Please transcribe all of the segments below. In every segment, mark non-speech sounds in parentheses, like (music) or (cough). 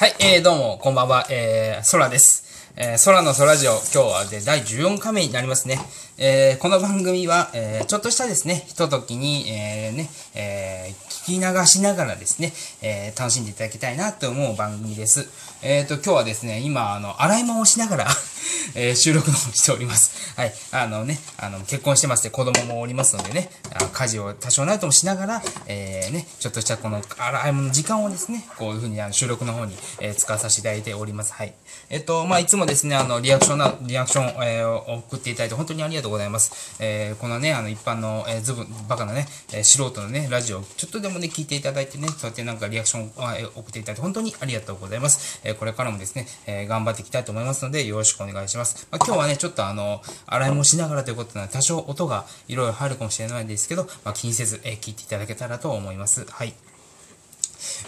はい、えー、どうも、こんばんは、えー、空です。えー、空の空ジオ、今日はで第14回目になりますね。えー、この番組は、えー、ちょっとしたですね、ひとときに、えー、ね、えー、聞き流しながらですね、えー、楽しんでいただきたいなと思う番組です。えっ、と、今日はですね、今、あの、洗い物をしながら (laughs) えー、収録の方しております。はい。あのね、あの、結婚してまして子供もおりますのでね、あ家事を多少なりともしながら、えー、ね、ちょっとしたこの洗い物の時間をですね、こういうふうにあの収録の方に、えー、使わさせていただいております。はい。えっ、と、まあ、いつもですね、あの、リアクションな、リアクション、えー、送っていただいて本当にありがとうございます。えー、このね、あの、一般の、えー、ずぶ、バカなね、えー、素人のね、ラジオ、ちょっとでもね、聞いていただいてね、そうやってなんかリアクションを、え送っていただいて本当にありがとうございます。えー、これからもですね、えー、頑張っていきたいと思いますので、よろしくお願いします。まあ、今日はね、ちょっとあの、洗い物しながらということなので、多少音がいろいろ入るかもしれないんですけど、まあ、気にせず、えー、聞いていただけたらと思います。はい。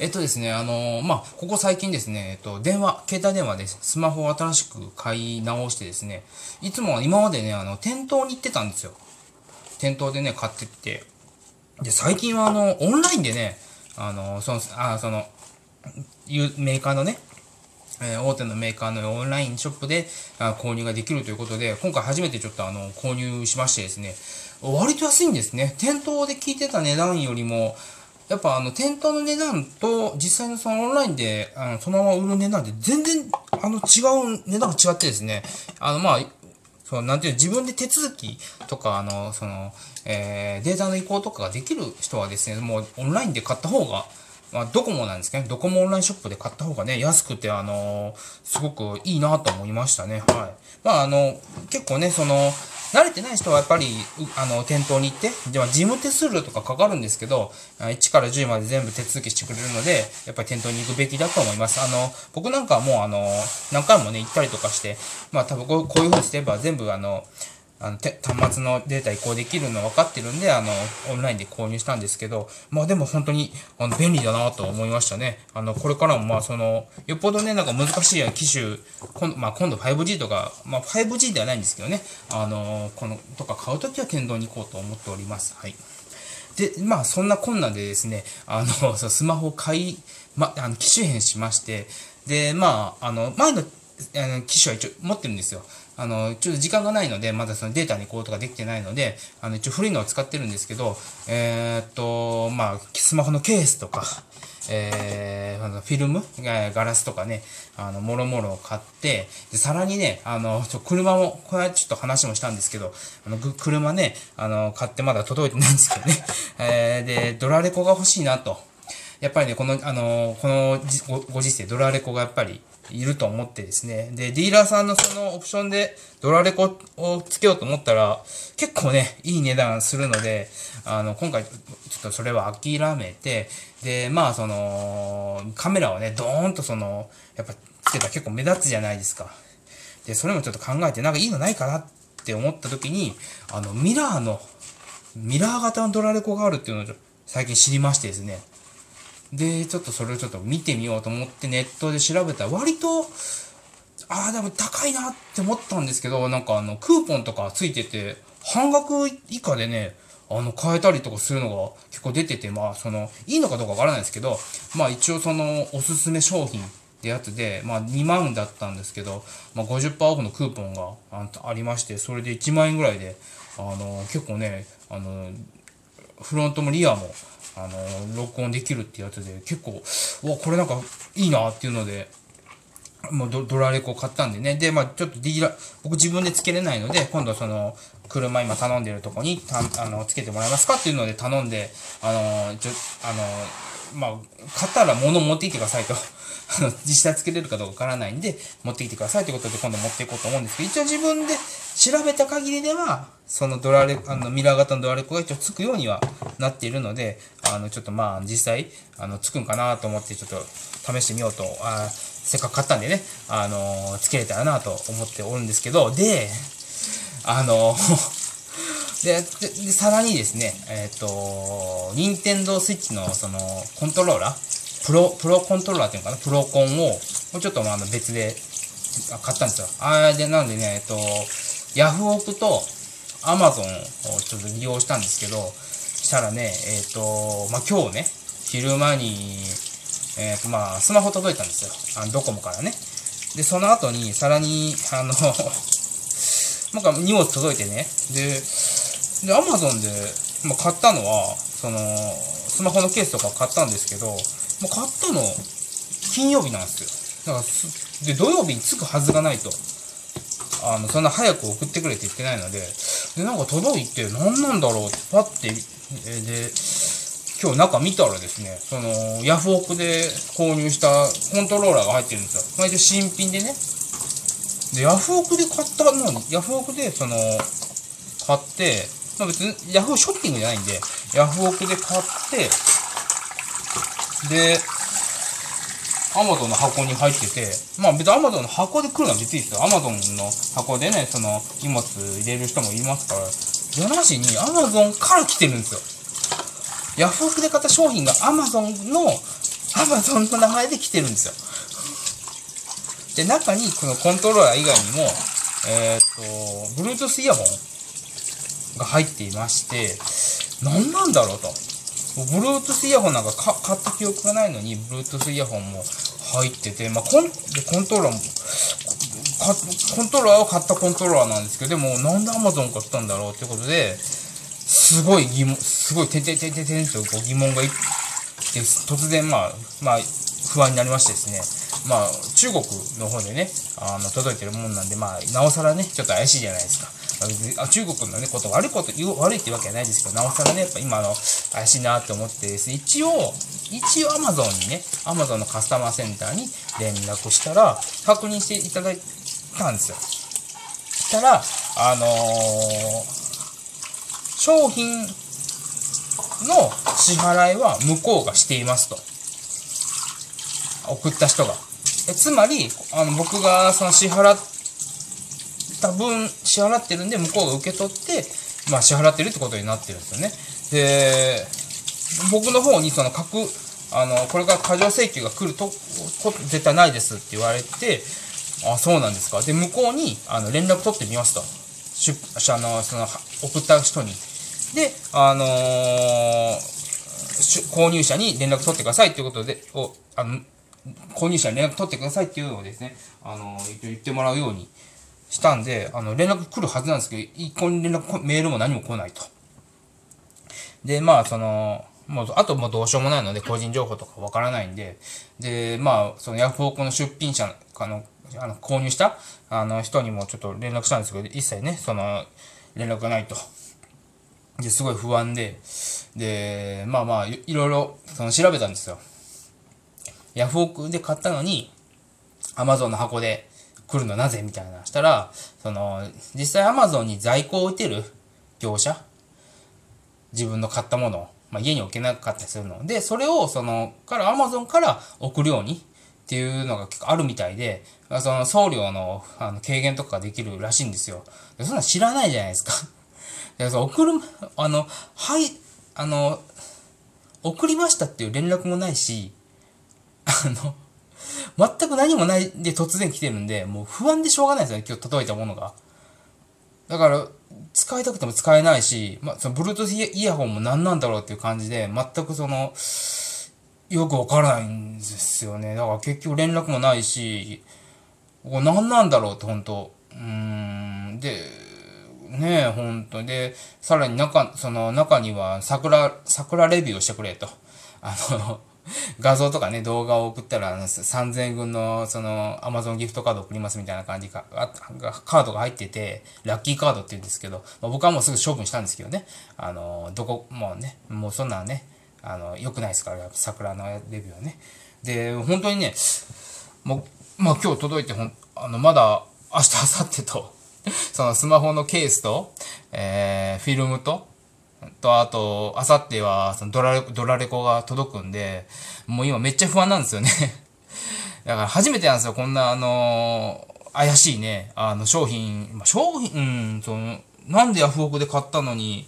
えっとですね、あのー、まあ、ここ最近ですね、えっと、電話、携帯電話ですスマホを新しく買い直してですね、いつも今までね、あの、店頭に行ってたんですよ。店頭でね、買ってって。で、最近はあの、オンラインでね、あの、その、あ、その、メーカーのね、え、大手のメーカーのオンラインショップであ購入ができるということで、今回初めてちょっとあの、購入しましてですね、割と安いんですね。店頭で聞いてた値段よりも、やっぱあの、店頭の値段と実際のそのオンラインで、あの、そのまま売る値段って全然、あの、違う、値段が違ってですね、あの、まあ、その、なんていう、自分で手続きとか、あの、その、えー、データの移行とかができる人はですね、もうオンラインで買った方が、まあ、ドコモなんですけど、ね、ドコモオンラインショップで買った方がね、安くて、あのー、すごくいいなと思いましたね。はい。まあ、あの、結構ね、その、慣れてない人はやっぱり、あの、店頭に行って、でも事務手数料とかかかるんですけど、1から10まで全部手続きしてくれるので、やっぱり店頭に行くべきだと思います。あの、僕なんかはもう、あの、何回もね、行ったりとかして、まあ多分こういう風にすれば全部、あの、あの端末のデータ移行できるの分かってるんで、あの、オンラインで購入したんですけど、まあでも本当に、あの、便利だなと思いましたね。あの、これからもまあその、よっぽどね、なんか難しい機種、今度、まあ今度 5G とか、まあ 5G ではないんですけどね、あの、この、とか買うときは店頭に行こうと思っております。はい。で、まあそんな困難でですね、あの、(laughs) スマホを買い、ま、あの、機種変しまして、で、まあ、あの、前の、あの、機種は一応持ってるんですよ。あの、ちょっと時間がないので、まだそのデータにこうとかできてないので、あの、一応古いのを使ってるんですけど、えー、っと、まあ、スマホのケースとか、えー、あのフィルム、ガラスとかね、あの、もろもろを買って、で、さらにね、あの、ちょ車も、これはちょっと話もしたんですけど、あの、車ね、あの、買ってまだ届いてないんですけどね、えー、で、ドラレコが欲しいなと。やっぱりね、この、あの、このご時世、ドラレコがやっぱり、いると思ってですね。で、ディーラーさんのそのオプションでドラレコをつけようと思ったら、結構ね、いい値段するので、あの、今回、ちょっとそれは諦めて、で、まあ、その、カメラをね、ドーンとその、やっぱつけたら結構目立つじゃないですか。で、それもちょっと考えて、なんかいいのないかなって思った時に、あの、ミラーの、ミラー型のドラレコがあるっていうのを最近知りましてですね。で、ちょっとそれをちょっと見てみようと思ってネットで調べたら割と、ああ、でも高いなって思ったんですけど、なんかあの、クーポンとかついてて、半額以下でね、あの、買えたりとかするのが結構出てて、まあ、その、いいのかどうかわからないですけど、まあ一応その、おすすめ商品ってやつで、まあ2万だったんですけど、まあ50%オフのクーポンがありまして、それで1万円ぐらいで、あの、結構ね、あの、フロントもリアも、あの、録音できるってやつで、結構、わ、これなんかいいなっていうので、もうドドラレコ買ったんでね。で、まあちょっとディーラー、僕自分でつけれないので、今度その、車今頼んでるとこに、たあの、つけてもらえますかっていうので頼んで、あの、ちょ、あの、まあ、買ったら物持ってきてくださいと。あの、実際つけれるかどうかわからないんで、持ってきてくださいということで今度持っていこうと思うんですけど、一応自分で調べた限りでは、そのドラレ、あの、ミラー型のドラレコが一応つくようにはなっているので、あの、ちょっとまあ、実際、あの、つくんかなと思って、ちょっと試してみようと、あせっかく買ったんでね、あの、つけれたらなと思っておるんですけど、で、あの、で、でさらにですね、えっ、ー、と、ニンテンドースイッチのそのコントローラー、プロ、プロコントローラーっていうのかな、プロコンを、もうちょっとあ別で買ったんですよ。あれで、なんでね、えっ、と、ヤフオクとアマゾンをちょっと利用したんですけど、したらね、えっ、と、まあ、今日ね、昼間に、えっ、と、まあ、スマホ届いたんですよ。あの、ドコモからね。で、その後に、さらに、あの (laughs) なんか荷物届いてね。で、で、アマゾンで、まあ、買ったのは、その、スマホのケースとか買ったんですけど、もう買ったの、金曜日なんですよ。だから、で、土曜日に着くはずがないと。あの、そんな早く送ってくれって言ってないので、で、なんか届いて何なんだろうってパッて、えで、今日中見たらですね、その、ヤフオクで購入したコントローラーが入ってるんですよ。毎年新品でね。で、ヤフオクで買ったのに、ヤフオクでその、買って、まあ別にヤフーショッピングじゃないんで、ヤフオクで買って、で、アマゾンの箱に入ってて、まあ別にアマゾンの箱で来るのは別にいいですよ。アマゾンの箱でね、その荷物入れる人もいますから、じゃなしにアマゾンから来てるんですよ。ヤフオクで買った商品が Amazon の、Amazon の名前で来てるんですよ。で、中にこのコントローラー以外にも、えっ、と、Bluetooth イヤホンが入っていまして、何なんだろうと。Bluetooth イヤホンなんか買った記憶がないのに、Bluetooth イヤホンも入ってて、まあ、コン、で、コントローラーも、コントローラーを買ったコントローラーなんですけど、でも、なんで Amazon 買ったんだろうってことで、すごい疑問、すごい、てててててんとこう疑問がいって、突然、まあ、まあ、不安になりましてですね、まあ、中国の方でね、あの、届いてるもんなんで、まあ、なおさらね、ちょっと怪しいじゃないですか。あ中国のね、こと悪いこと言う、悪いってわけはないですけど、なおさらね、やっぱ今の怪しいなって思ってです、ね一応、一応 Amazon にね、Amazon のカスタマーセンターに連絡したら、確認していただいたんですよ。したら、あのー商品の支払いは向こうがしていますと。送った人が。えつまり、あの、僕がその支払った分、支払ってるんで、向こうが受け取って、まあ支払ってるってことになってるんですよね。で、僕の方にその各、あの、これから過剰請求が来るとこ、絶対ないですって言われて、あ、そうなんですか。で、向こうに、あの、連絡取ってみますと。出、あの、その、送った人に。で、あのー、購入者に連絡取ってくださいということで、おあの購入者に連絡取ってくださいっていうのをですね、あのー、言ってもらうようにしたんで、あの、連絡来るはずなんですけど、一向に連絡、メールも何も来ないと。で、まあ、その、もう、あともうどうしようもないので、個人情報とかわからないんで、で、まあ、そのヤフオクの出品者かの、あの、購入した、あの、人にもちょっと連絡したんですけど、一切ね、その、連絡がないと。で、すごい不安で、で、まあまあ、いろいろ、その調べたんですよ。ヤフオクで買ったのに、アマゾンの箱で来るのなぜ？みたいな。したら、その、実際アマゾンに在庫を置いてる業者自分の買ったものを、まあ、家に置けなかったりするの。で、それを、その、からアマゾンから送るようにっていうのが結構あるみたいで、その送料のあの軽減とかできるらしいんですよ。でそんな知らないじゃないですか。(laughs) で送る、あの、はい、あの、送りましたっていう連絡もないし、あの、全く何もないで突然来てるんで、もう不安でしょうがないですよね、今日届いたものが。だから、使いたくても使えないし、まあ、その、Bluetooth イヤホンも何なんだろうっていう感じで、全くその、よくわからないんですよね。だから結局連絡もないし、これ何なんだろうって本当うーん。で、ねえ、ほんと。で、さらに中、その中には桜、桜レビューをしてくれと。あの、(laughs) 画像とかね、動画を送ったら、3000円分の、その、アマゾンギフトカード送りますみたいな感じか、カードが入ってて、ラッキーカードって言うんですけど、まあ、僕はもうすぐ処分したんですけどね、あの、どこ、もうね、もうそんなね、あの、良くないですから、桜のレビューはね。で、本当にね、もう、まあ今日届いてほん、あの、まだ明日、明後日と、そのスマホのケースと、えー、フィルムと、と、あと、あさっては、そのドラレ、ドラレコが届くんで、もう今めっちゃ不安なんですよね (laughs) だから初めてなんですよ、こんな、あのー、怪しいね、あの、商品、商品、うん、その、なんでヤフオクで買ったのに、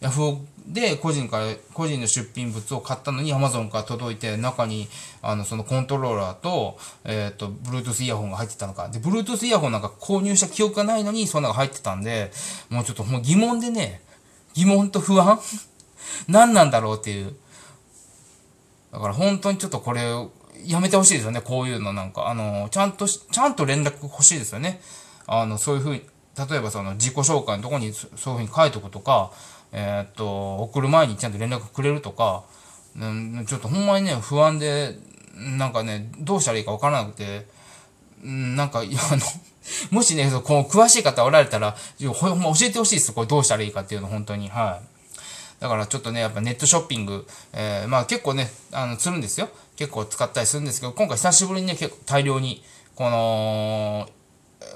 ヤフオクで個人から、個人の出品物を買ったのに Amazon から届いて、中に、あの、そのコントローラーと、えっ、ー、と、Bluetooth イヤホンが入ってたのか。で、Bluetooth イヤホンなんか購入した記憶がないのに、そんなのが入ってたんで、もうちょっともう疑問でね、疑問と不安？何なんだろうっていう。だから本当にちょっとこれ、やめてほしいですよね、こういうのなんか。あの、ちゃんとちゃんと連絡欲しいですよね。あの、そういうふうに、例えばその自己紹介のとこにそういうふうに書いとくとか、えー、っと、送る前にちゃんと連絡くれるとか、うん、ちょっとほんまにね、不安で、なんかね、どうしたらいいかわからなくて、うん、なんか、(laughs) あの、もしね、この詳しい方おられたら、ほんま教えてほしいです。これどうしたらいいかっていうの、本当に。はい。だからちょっとね、やっぱネットショッピング、えー、まあ結構ね、あの、するんですよ。結構使ったりするんですけど、今回久しぶりにね、結構大量に、この、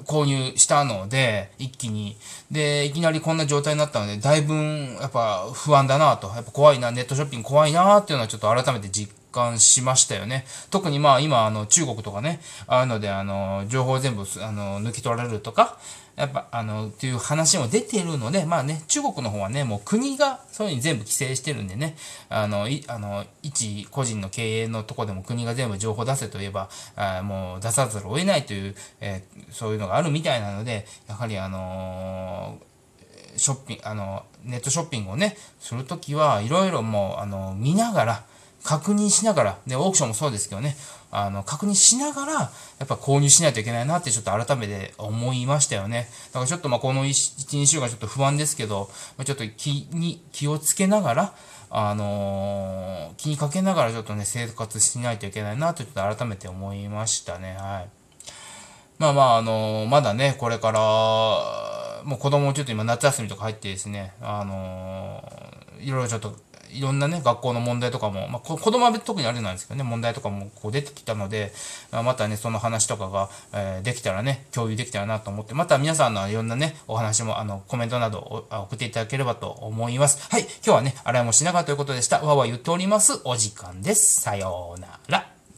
購入したので、一気に。で、いきなりこんな状態になったので、だいぶ、やっぱ不安だなと。やっぱ怖いな、ネットショッピング怖いなっていうのはちょっと改めて実感しましたよね。特にまあ今、あの、中国とかね、あるので、あの、情報全部、あの、抜き取られるとか、やっぱ、あの、っていう話も出てるので、まあね、中国の方はね、もう国がそういうふうに全部規制してるんでね、あの、い、あの、一個人の経営のとこでも国が全部情報出せといえば、あもう出さざるを得ないという、えー、そういうのがあるみたいなので、やはりあのー、ショッピング、あの、ネットショッピングをね、するときはいろいろもう、あの、見ながら、確認しながら、で、オークションもそうですけどね、あの、確認しながら、やっぱ購入しないといけないなってちょっと改めて思いましたよね。だからちょっとまこの1、2週間ちょっと不安ですけど、ちょっと気に、気をつけながら、あのー、気にかけながらちょっとね、生活しないといけないなとちょっと改めて思いましたね。はい。まあまあ、あのー、まだね、これから、もう子供ちょっと今夏休みとか入ってですね、あのー、いろいろちょっといろんなね、学校の問題とかも、まあ、子供は特にあれなんですけどね、問題とかもこう出てきたので、まあ、またね、その話とかが、えー、できたらね、共有できたらなと思って、また皆さんのいろんなね、お話も、あの、コメントなど送っていただければと思います。はい、今日はね、洗いもしながらということでした。わわ言っております。お時間です。さようなら。